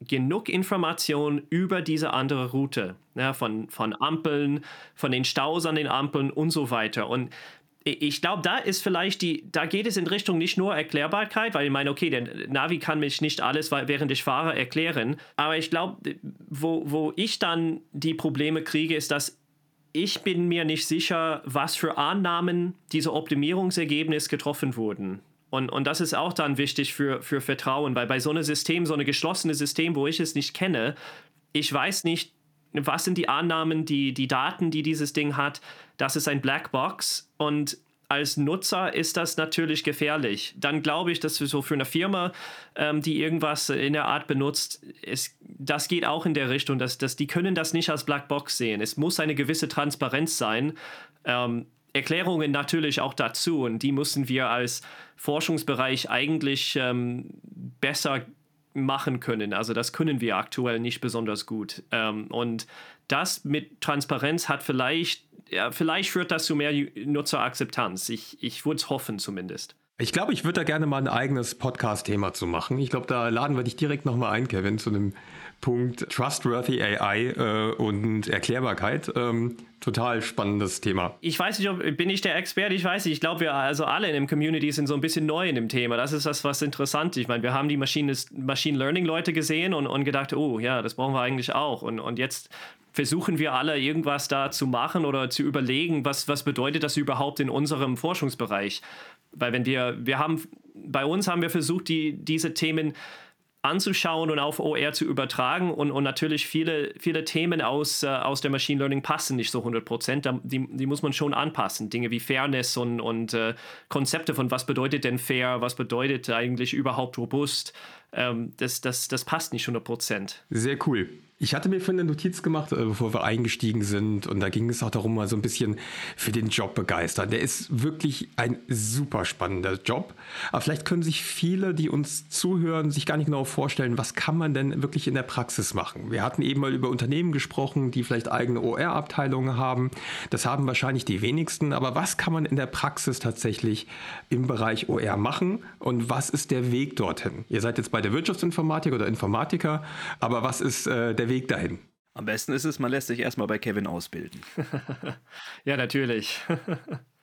Speaker 3: genug Informationen über diese andere Route, ja, von, von Ampeln, von den Staus an den Ampeln und so weiter. Und ich glaube, da ist vielleicht die, da geht es in Richtung nicht nur Erklärbarkeit, weil ich meine, okay, der Navi kann mich nicht alles, während ich fahre, erklären. Aber ich glaube, wo, wo ich dann die Probleme kriege, ist, dass ich bin mir nicht sicher, was für Annahmen diese Optimierungsergebnisse getroffen wurden. Und, und das ist auch dann wichtig für, für Vertrauen, weil bei so einem System, so einem geschlossenen System, wo ich es nicht kenne, ich weiß nicht, was sind die Annahmen, die, die Daten, die dieses Ding hat. Das ist ein Blackbox und als Nutzer ist das natürlich gefährlich. Dann glaube ich, dass so für eine Firma, ähm, die irgendwas in der Art benutzt, es, das geht auch in der Richtung, dass, dass die können das nicht als Blackbox sehen. Es muss eine gewisse Transparenz sein. Ähm, Erklärungen natürlich auch dazu und die müssen wir als Forschungsbereich eigentlich ähm, besser machen können. Also das können wir aktuell nicht besonders gut. Ähm, und das mit Transparenz hat vielleicht, ja, vielleicht führt das zu mehr Nutzerakzeptanz. Ich, ich würde es hoffen zumindest.
Speaker 1: Ich glaube, ich würde da gerne mal ein eigenes Podcast-Thema zu machen. Ich glaube, da laden wir dich direkt nochmal ein, Kevin, zu einem Punkt Trustworthy AI äh, und Erklärbarkeit. Ähm, total spannendes Thema.
Speaker 3: Ich weiß nicht, ob bin ich der Experte, ich weiß nicht. Ich glaube, wir also alle in dem Community sind so ein bisschen neu in dem Thema. Das ist das, was interessant. Ich meine, wir haben die Machine, Machine Learning Leute gesehen und, und gedacht, oh ja, das brauchen wir eigentlich auch. Und, und jetzt versuchen wir alle irgendwas da zu machen oder zu überlegen, was, was bedeutet das überhaupt in unserem Forschungsbereich. Weil wenn wir, wir haben, bei uns haben wir versucht, die, diese Themen anzuschauen und auf OR zu übertragen. Und, und natürlich viele, viele Themen aus, äh, aus der Machine Learning passen nicht so 100 Prozent. Die, die muss man schon anpassen. Dinge wie Fairness und, und äh, Konzepte von was bedeutet denn fair, was bedeutet eigentlich überhaupt robust. Ähm, das, das, das passt nicht 100 Prozent.
Speaker 1: Sehr cool. Ich hatte mir vorhin eine Notiz gemacht, äh, bevor wir eingestiegen sind. Und da ging es auch darum, mal so ein bisschen für den Job begeistern. Der ist wirklich ein super spannender Job. Aber vielleicht können sich viele, die uns zuhören, sich gar nicht genau vorstellen, was kann man denn wirklich in der Praxis machen. Wir hatten eben mal über Unternehmen gesprochen, die vielleicht eigene OR-Abteilungen haben. Das haben wahrscheinlich die wenigsten. Aber was kann man in der Praxis tatsächlich im Bereich OR machen? Und was ist der Weg dorthin? Ihr seid jetzt bei der Wirtschaftsinformatik oder Informatiker. Aber was ist äh, der der Weg dahin?
Speaker 2: Am besten ist es, man lässt sich erstmal bei Kevin ausbilden.
Speaker 3: ja, natürlich.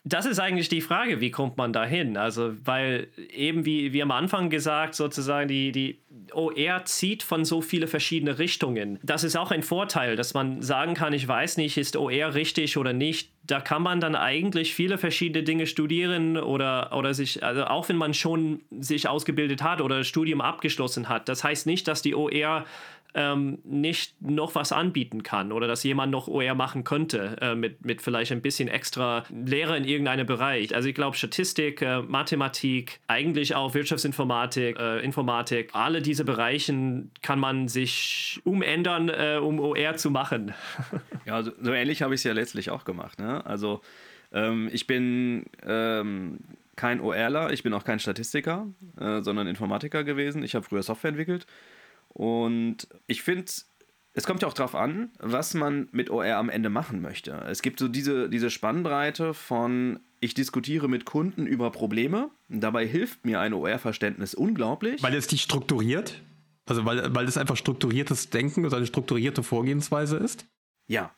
Speaker 3: Das ist eigentlich die Frage, wie kommt man dahin? Also, weil eben wie, wie am Anfang gesagt, sozusagen die, die OR zieht von so viele verschiedene Richtungen. Das ist auch ein Vorteil, dass man sagen kann, ich weiß nicht, ist OR richtig oder nicht. Da kann man dann eigentlich viele verschiedene Dinge studieren oder, oder sich, also auch wenn man schon sich ausgebildet hat oder Studium abgeschlossen hat. Das heißt nicht, dass die OR ähm, nicht noch was anbieten kann oder dass jemand noch OR machen könnte äh, mit, mit vielleicht ein bisschen extra Lehre in irgendeinem Bereich. Also ich glaube Statistik, äh, Mathematik, eigentlich auch Wirtschaftsinformatik, äh, Informatik, alle diese Bereichen kann man sich umändern, äh, um OR zu machen.
Speaker 2: ja, so, so ähnlich habe ich es ja letztlich auch gemacht. Ne? Also ähm, ich bin ähm, kein ORler, ich bin auch kein Statistiker, äh, sondern Informatiker gewesen. Ich habe früher Software entwickelt und ich finde, es kommt ja auch darauf an, was man mit OR am Ende machen möchte. Es gibt so diese, diese Spannbreite von, ich diskutiere mit Kunden über Probleme. Dabei hilft mir ein OR-Verständnis unglaublich.
Speaker 1: Weil es dich strukturiert? Also weil, weil es einfach strukturiertes Denken oder eine strukturierte Vorgehensweise ist?
Speaker 2: Ja.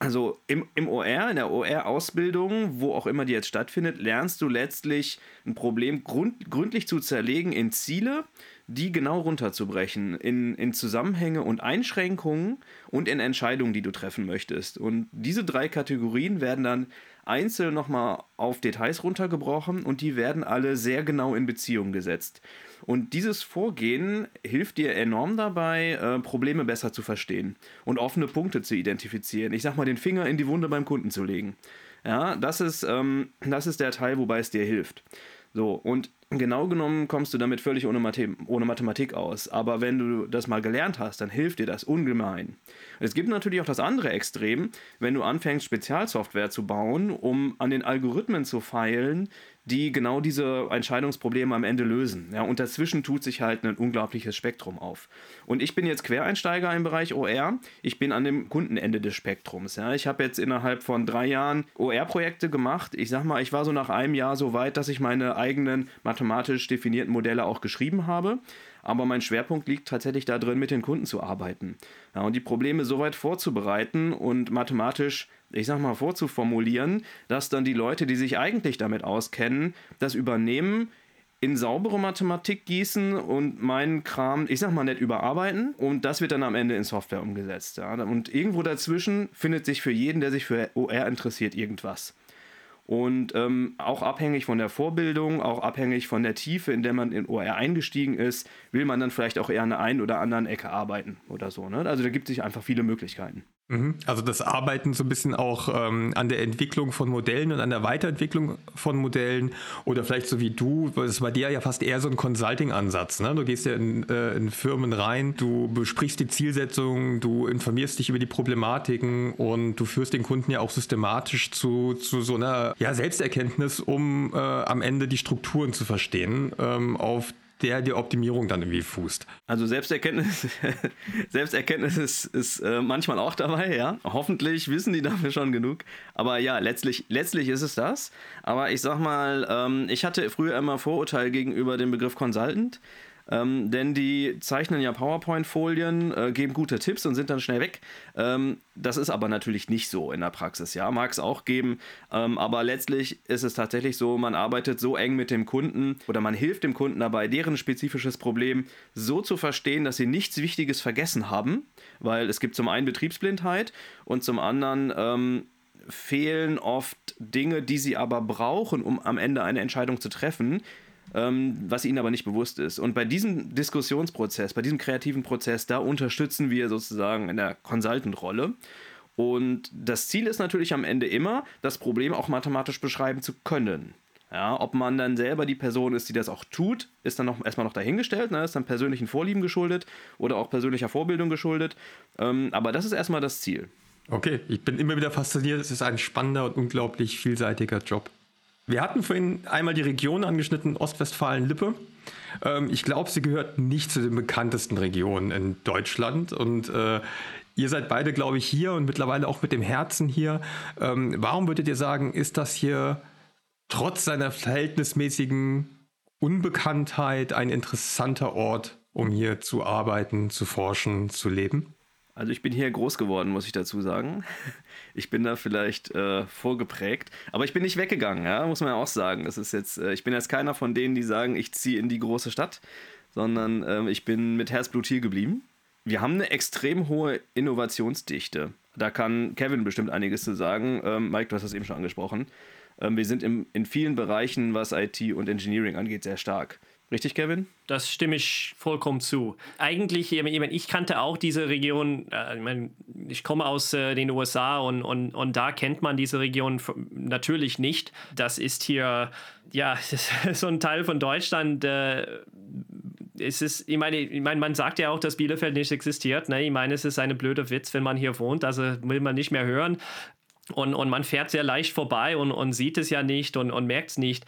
Speaker 2: Also im, im OR, in der OR-Ausbildung, wo auch immer die jetzt stattfindet, lernst du letztlich ein Problem grund, gründlich zu zerlegen in Ziele, die genau runterzubrechen in, in Zusammenhänge und Einschränkungen und in Entscheidungen, die du treffen möchtest. Und diese drei Kategorien werden dann einzeln nochmal auf Details runtergebrochen und die werden alle sehr genau in Beziehung gesetzt. Und dieses Vorgehen hilft dir enorm dabei, äh, Probleme besser zu verstehen und offene Punkte zu identifizieren. Ich sag mal, den Finger in die Wunde beim Kunden zu legen. Ja, das ist, ähm, das ist der Teil, wobei es dir hilft. So, und genau genommen kommst du damit völlig ohne, Mathe ohne, Mathematik aus. Aber wenn du das mal gelernt hast, dann hilft dir das ungemein. Es gibt natürlich auch das andere Extrem, wenn du anfängst, Spezialsoftware zu bauen, um an den Algorithmen zu feilen, die genau diese Entscheidungsprobleme am Ende lösen. Ja, und dazwischen tut sich halt ein unglaubliches Spektrum auf. Und ich bin jetzt Quereinsteiger im Bereich OR. Ich bin an dem Kundenende des Spektrums. Ja. Ich habe jetzt innerhalb von drei Jahren OR-Projekte gemacht. Ich sag mal, ich war so nach einem Jahr so weit, dass ich meine eigenen mathematisch definierten Modelle auch geschrieben habe aber mein Schwerpunkt liegt tatsächlich darin, mit den Kunden zu arbeiten. Ja, und die Probleme so weit vorzubereiten und mathematisch, ich sag mal, vorzuformulieren, dass dann die Leute, die sich eigentlich damit auskennen, das übernehmen, in saubere Mathematik gießen und meinen Kram, ich sag mal, nicht überarbeiten und das wird dann am Ende in Software umgesetzt. Ja. Und irgendwo dazwischen findet sich für jeden, der sich für OR interessiert, irgendwas. Und ähm, auch abhängig von der Vorbildung, auch abhängig von der Tiefe, in der man in OR eingestiegen ist, will man dann vielleicht auch eher an der einen oder anderen Ecke arbeiten oder so. Ne? Also da gibt es sich einfach viele Möglichkeiten.
Speaker 1: Mhm. Also das Arbeiten so ein bisschen auch ähm, an der Entwicklung von Modellen und an der Weiterentwicklung von Modellen oder vielleicht so wie du, das bei dir ja fast eher so ein Consulting-Ansatz. Ne? Du gehst ja in, äh, in, Firmen rein, du besprichst die Zielsetzungen, du informierst dich über die Problematiken und du führst den Kunden ja auch systematisch zu, zu so einer ja, Selbsterkenntnis, um äh, am Ende die Strukturen zu verstehen, ähm, auf der die Optimierung dann irgendwie fußt.
Speaker 2: Also Selbsterkenntnis, Selbsterkenntnis ist, ist äh, manchmal auch dabei, ja. Hoffentlich wissen die dafür schon genug. Aber ja, letztlich, letztlich ist es das. Aber ich sag mal, ähm, ich hatte früher immer Vorurteil gegenüber dem Begriff Consultant. Ähm, denn die zeichnen ja PowerPoint-Folien, äh, geben gute Tipps und sind dann schnell weg. Ähm, das ist aber natürlich nicht so in der Praxis. Ja, mag es auch geben, ähm, aber letztlich ist es tatsächlich so, man arbeitet so eng mit dem Kunden oder man hilft dem Kunden dabei, deren spezifisches Problem so zu verstehen, dass sie nichts Wichtiges vergessen haben, weil es gibt zum einen Betriebsblindheit und zum anderen ähm, fehlen oft Dinge, die sie aber brauchen, um am Ende eine Entscheidung zu treffen, ähm, was ihnen aber nicht bewusst ist. Und bei diesem Diskussionsprozess, bei diesem kreativen Prozess, da unterstützen wir sozusagen in der Consultant-Rolle. Und das Ziel ist natürlich am Ende immer, das Problem auch mathematisch beschreiben zu können. Ja, ob man dann selber die Person ist, die das auch tut, ist dann noch erstmal noch dahingestellt, ne? ist dann persönlichen Vorlieben geschuldet oder auch persönlicher Vorbildung geschuldet. Ähm, aber das ist erstmal das Ziel.
Speaker 1: Okay, ich bin immer wieder fasziniert. Es ist ein spannender und unglaublich vielseitiger Job. Wir hatten vorhin einmal die Region angeschnitten, Ostwestfalen-Lippe. Ähm, ich glaube, sie gehört nicht zu den bekanntesten Regionen in Deutschland. Und äh, ihr seid beide, glaube ich, hier und mittlerweile auch mit dem Herzen hier. Ähm, warum würdet ihr sagen, ist das hier trotz seiner verhältnismäßigen Unbekanntheit ein interessanter Ort, um hier zu arbeiten, zu forschen, zu leben?
Speaker 2: Also ich bin hier groß geworden, muss ich dazu sagen. Ich bin da vielleicht äh, vorgeprägt, aber ich bin nicht weggegangen, ja, muss man ja auch sagen. Das ist jetzt, äh, ich bin jetzt keiner von denen, die sagen, ich ziehe in die große Stadt, sondern äh, ich bin mit Herzblut hier geblieben. Wir haben eine extrem hohe Innovationsdichte. Da kann Kevin bestimmt einiges zu sagen. Ähm, Mike, du hast das eben schon angesprochen. Ähm, wir sind im, in vielen Bereichen, was IT und Engineering angeht, sehr stark. Richtig, Kevin?
Speaker 3: Das stimme ich vollkommen zu. Eigentlich, ich kannte auch diese Region, äh, ich, meine, ich komme aus äh, den USA und, und, und da kennt man diese Region natürlich nicht. Das ist hier, ja, so ein Teil von Deutschland. Äh, es ist, ich meine, ich meine, man sagt ja auch, dass Bielefeld nicht existiert. Ne? Ich meine, es ist eine blöde Witz, wenn man hier wohnt, also will man nicht mehr hören. Und, und man fährt sehr leicht vorbei und, und sieht es ja nicht und, und merkt es nicht.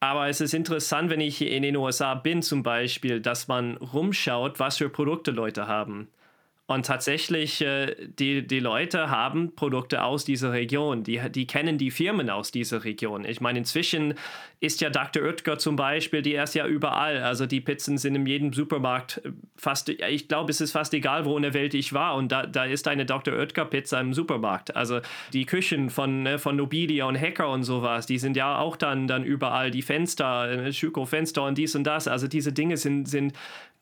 Speaker 3: Aber es ist interessant, wenn ich in den USA bin zum Beispiel, dass man rumschaut, was für Produkte Leute haben. Und tatsächlich, äh, die, die Leute haben Produkte aus dieser Region. Die, die kennen die Firmen aus dieser Region. Ich meine, inzwischen ist ja Dr. Oetker zum Beispiel, die ist ja überall. Also die Pizzen sind in jedem Supermarkt fast, ich glaube, es ist fast egal, wo in der Welt ich war. Und da, da ist eine Dr. Oetker Pizza im Supermarkt. Also die Küchen von, ne, von Nobilia und Hacker und sowas, die sind ja auch dann, dann überall. Die Fenster, äh, Schüko-Fenster und dies und das. Also diese Dinge sind, sind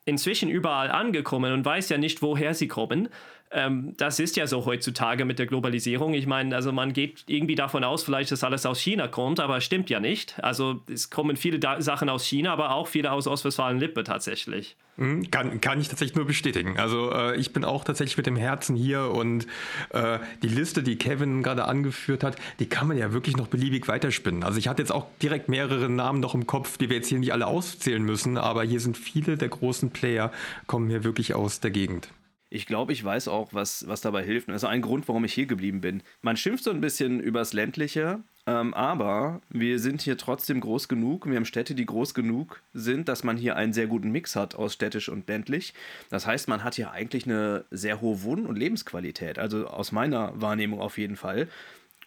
Speaker 3: inzwischen überall angekommen und weiß ja nicht, woher sie kommen. Ähm, das ist ja so heutzutage mit der Globalisierung. Ich meine, also man geht irgendwie davon aus, vielleicht, dass alles aus China kommt, aber stimmt ja nicht. Also es kommen viele da Sachen aus China, aber auch viele aus Ostwestfalen-Lippe tatsächlich.
Speaker 1: Mhm, kann, kann ich tatsächlich nur bestätigen. Also äh, ich bin auch tatsächlich mit dem Herzen hier und äh, die Liste, die Kevin gerade angeführt hat, die kann man ja wirklich noch beliebig weiterspinnen. Also ich hatte jetzt auch direkt mehrere Namen noch im Kopf, die wir jetzt hier nicht alle auszählen müssen, aber hier sind viele der großen Player, kommen hier wirklich aus der Gegend.
Speaker 2: Ich glaube, ich weiß auch, was, was dabei hilft. Das ist ein Grund, warum ich hier geblieben bin. Man schimpft so ein bisschen übers Ländliche, ähm, aber wir sind hier trotzdem groß genug. Wir haben Städte, die groß genug sind, dass man hier einen sehr guten Mix hat aus städtisch und ländlich. Das heißt, man hat hier eigentlich eine sehr hohe Wohn- und Lebensqualität. Also aus meiner Wahrnehmung auf jeden Fall.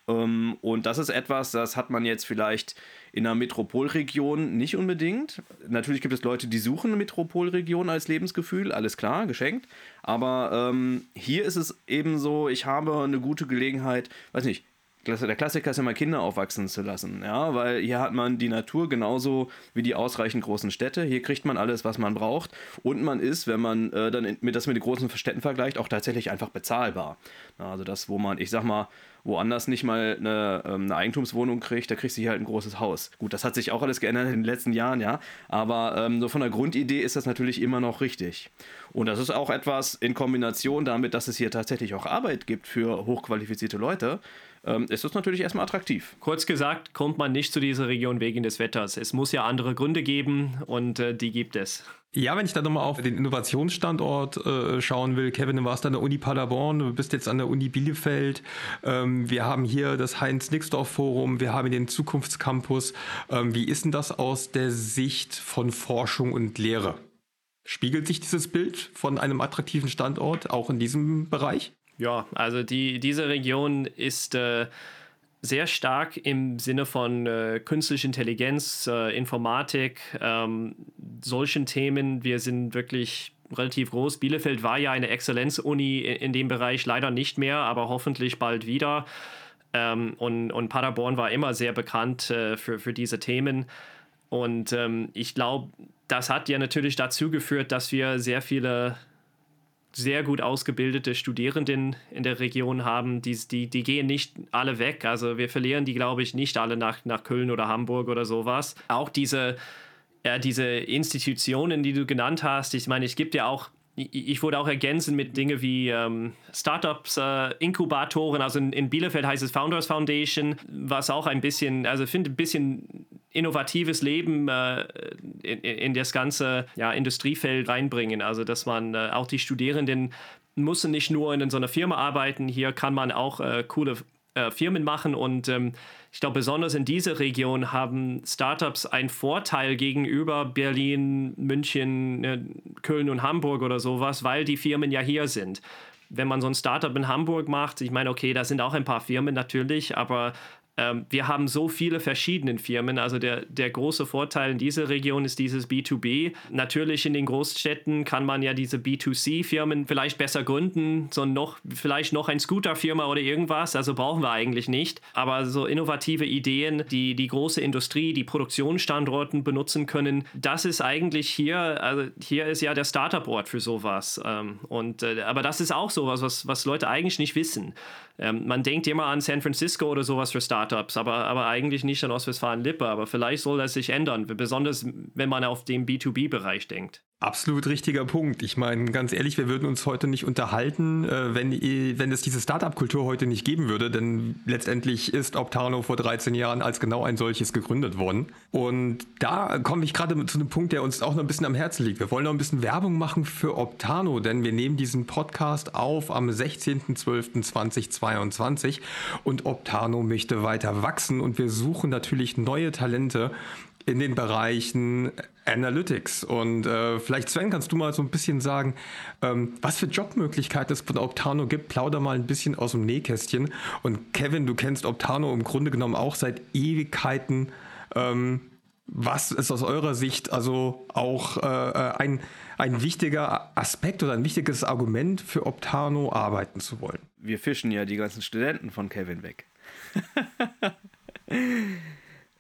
Speaker 2: Ähm, und das ist etwas, das hat man jetzt vielleicht in einer Metropolregion nicht unbedingt. Natürlich gibt es Leute, die suchen eine Metropolregion als Lebensgefühl, alles klar, geschenkt. Aber ähm, hier ist es eben so, ich habe eine gute Gelegenheit, weiß nicht, der Klassiker ist immer Kinder aufwachsen zu lassen, ja, weil hier hat man die Natur genauso wie die ausreichend großen Städte. Hier kriegt man alles, was man braucht und man ist, wenn man äh, dann mit, das mit den großen Städten vergleicht, auch tatsächlich einfach bezahlbar. Also das, wo man, ich sag mal, woanders nicht mal eine, ähm, eine, Eigentumswohnung kriegt, da kriegst du hier halt ein großes Haus. Gut, das hat sich auch alles geändert in den letzten Jahren, ja. Aber ähm, so von der Grundidee ist das natürlich immer noch richtig. Und das ist auch etwas in Kombination damit, dass es hier tatsächlich auch Arbeit gibt für hochqualifizierte Leute, ähm, ist das natürlich erstmal attraktiv.
Speaker 3: Kurz gesagt, kommt man nicht zu dieser Region wegen des Wetters. Es muss ja andere Gründe geben und äh, die gibt es.
Speaker 1: Ja, wenn ich da nochmal auf den Innovationsstandort äh, schauen will, Kevin, du warst an der Uni Paderborn, du bist jetzt an der Uni Bielefeld. Ähm, wir haben hier das Heinz-Nixdorf-Forum, wir haben den Zukunftscampus. Ähm, wie ist denn das aus der Sicht von Forschung und Lehre? Spiegelt sich dieses Bild von einem attraktiven Standort auch in diesem Bereich?
Speaker 3: Ja, also die, diese Region ist äh, sehr stark im Sinne von äh, künstlicher Intelligenz, äh, Informatik. Ähm, solchen Themen. Wir sind wirklich relativ groß. Bielefeld war ja eine Exzellenzuni in dem Bereich, leider nicht mehr, aber hoffentlich bald wieder. Ähm, und, und Paderborn war immer sehr bekannt äh, für, für diese Themen. Und ähm, ich glaube, das hat ja natürlich dazu geführt, dass wir sehr viele sehr gut ausgebildete Studierenden in der Region haben. Die, die, die gehen nicht alle weg. Also wir verlieren die, glaube ich, nicht alle nach, nach Köln oder Hamburg oder sowas. Auch diese, ja, diese Institutionen, die du genannt hast, ich meine, es gibt ja auch ich würde auch ergänzen mit Dingen wie ähm, Startups, äh, Inkubatoren, also in, in, Bielefeld heißt es Founders Foundation, was auch ein bisschen, also ich finde ein bisschen innovatives Leben äh, in, in, das ganze ja, Industriefeld reinbringen. Also dass man äh, auch die Studierenden müssen nicht nur in so einer Firma arbeiten, hier kann man auch äh, coole äh, Firmen machen und ähm, ich glaube, besonders in dieser Region haben Startups einen Vorteil gegenüber Berlin, München, äh, Köln und Hamburg oder sowas, weil die Firmen ja hier sind. Wenn man so ein Startup in Hamburg macht, ich meine, okay, da sind auch ein paar Firmen natürlich, aber ähm, wir haben so viele verschiedene Firmen. Also der, der große Vorteil in dieser Region ist dieses B2B. Natürlich in den Großstädten kann man ja diese B2C-Firmen vielleicht besser gründen, so noch, vielleicht noch ein Scooter-Firma oder irgendwas. Also brauchen wir eigentlich nicht. Aber so innovative Ideen, die die große Industrie, die Produktionsstandorten benutzen können, das ist eigentlich hier, also hier ist ja der Startup-Ort für sowas. Ähm, und, äh, aber das ist auch sowas, was, was Leute eigentlich nicht wissen. Ähm, man denkt immer an San Francisco oder sowas für Startups, aber, aber eigentlich nicht an Ostwestfalen-Lippe. Aber vielleicht soll das sich ändern, besonders wenn man auf den B2B-Bereich denkt.
Speaker 1: Absolut richtiger Punkt. Ich meine, ganz ehrlich, wir würden uns heute nicht unterhalten, äh, wenn, wenn es diese Startup-Kultur heute nicht geben würde, denn letztendlich ist Optano vor 13 Jahren als genau ein solches gegründet worden. Und da komme ich gerade zu einem Punkt, der uns auch noch ein bisschen am Herzen liegt. Wir wollen noch ein bisschen Werbung machen für Optano, denn wir nehmen diesen Podcast auf am 16.12.2022 und Optano möchte weiter wachsen und wir suchen natürlich neue Talente in den Bereichen Analytics. Und äh, vielleicht, Sven, kannst du mal so ein bisschen sagen, ähm, was für Jobmöglichkeiten es von Optano gibt. Plauder mal ein bisschen aus dem Nähkästchen. Und Kevin, du kennst Optano im Grunde genommen auch seit Ewigkeiten. Ähm, was ist aus eurer Sicht also auch äh, äh ein, ein wichtiger Aspekt oder ein wichtiges Argument für Optano arbeiten zu wollen?
Speaker 2: Wir fischen ja die ganzen Studenten von Kevin weg.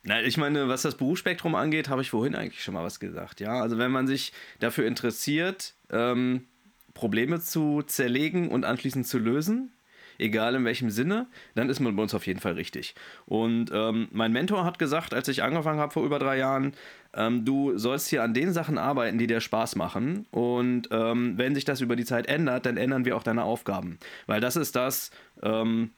Speaker 2: Na, ich meine, was das Berufsspektrum angeht, habe ich vorhin eigentlich schon mal was gesagt. Ja, also wenn man sich dafür interessiert, ähm, Probleme zu zerlegen und anschließend zu lösen, egal in welchem Sinne, dann ist man bei uns auf jeden Fall richtig. Und ähm, mein Mentor hat gesagt, als ich angefangen habe vor über drei Jahren, ähm, du sollst hier an den Sachen arbeiten, die dir Spaß machen. Und ähm, wenn sich das über die Zeit ändert, dann ändern wir auch deine Aufgaben. Weil das ist das, ähm,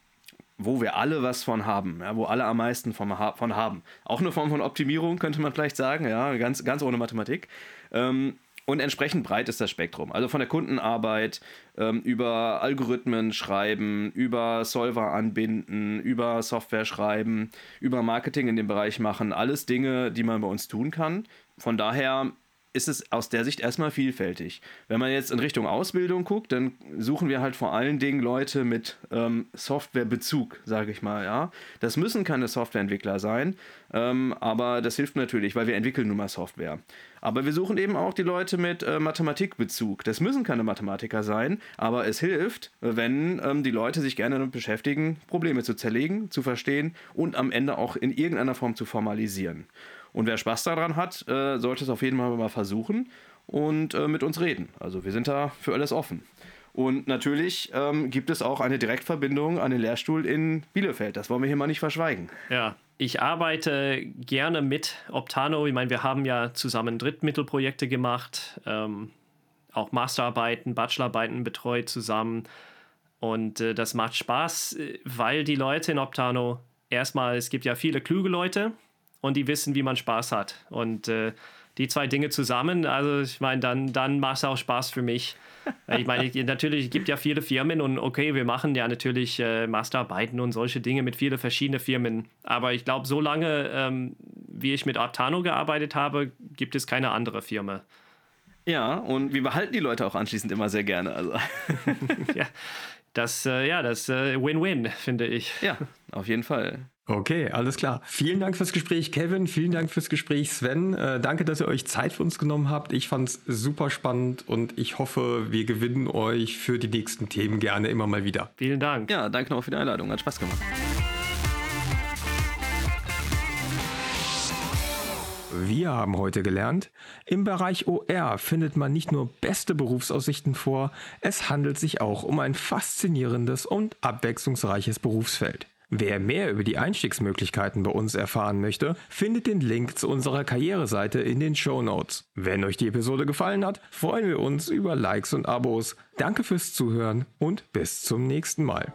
Speaker 2: wo wir alle was von haben, ja, wo alle am meisten von, von haben. Auch eine Form von Optimierung könnte man vielleicht sagen, ja, ganz, ganz ohne Mathematik. Ähm, und entsprechend breit ist das Spektrum. Also von der Kundenarbeit ähm, über Algorithmen schreiben, über Solver anbinden, über Software schreiben, über Marketing in dem Bereich machen. Alles Dinge, die man bei uns tun kann. Von daher ist es aus der Sicht erstmal vielfältig. Wenn man jetzt in Richtung Ausbildung guckt, dann suchen wir halt vor allen Dingen Leute mit ähm, Softwarebezug, sage ich mal. Ja, das müssen keine Softwareentwickler sein, ähm, aber das hilft natürlich, weil wir entwickeln nun mal Software. Aber wir suchen eben auch die Leute mit äh, Mathematikbezug. Das müssen keine Mathematiker sein, aber es hilft, wenn ähm, die Leute sich gerne damit beschäftigen, Probleme zu zerlegen, zu verstehen und am Ende auch in irgendeiner Form zu formalisieren. Und wer Spaß daran hat, äh, sollte es auf jeden Fall mal versuchen und äh, mit uns reden. Also wir sind da für alles offen. Und natürlich ähm, gibt es auch eine Direktverbindung an den Lehrstuhl in Bielefeld. Das wollen wir hier mal nicht verschweigen.
Speaker 3: Ja, ich arbeite gerne mit Optano. Ich meine, wir haben ja zusammen Drittmittelprojekte gemacht, ähm, auch Masterarbeiten, Bachelorarbeiten betreut zusammen. Und äh, das macht Spaß, äh, weil die Leute in Optano erstmal, es gibt ja viele kluge Leute, und die wissen, wie man Spaß hat. Und äh, die zwei Dinge zusammen, also ich meine, dann, dann macht es auch Spaß für mich. Ich meine, natürlich gibt ja viele Firmen und okay, wir machen ja natürlich äh, Masterarbeiten und solche Dinge mit vielen verschiedenen Firmen. Aber ich glaube, so lange, ähm, wie ich mit Aptano gearbeitet habe, gibt es keine andere Firma.
Speaker 2: Ja, und wir behalten die Leute auch anschließend immer sehr gerne. Also.
Speaker 3: ja, das, äh, ja, das äh, Win-Win, finde ich.
Speaker 2: Ja, auf jeden Fall.
Speaker 1: Okay, alles klar. Vielen Dank fürs Gespräch, Kevin. Vielen Dank fürs Gespräch, Sven. Äh, danke, dass ihr euch Zeit für uns genommen habt. Ich fand es super spannend und ich hoffe, wir gewinnen euch für die nächsten Themen gerne immer mal wieder.
Speaker 3: Vielen Dank.
Speaker 2: Ja, danke nochmal für die Einladung. Hat Spaß gemacht.
Speaker 1: Wir haben heute gelernt, im Bereich OR findet man nicht nur beste Berufsaussichten vor, es handelt sich auch um ein faszinierendes und abwechslungsreiches Berufsfeld. Wer mehr über die Einstiegsmöglichkeiten bei uns erfahren möchte, findet den Link zu unserer Karriereseite in den Show Notes. Wenn euch die Episode gefallen hat, freuen wir uns über Likes und Abos. Danke fürs Zuhören und bis zum nächsten Mal.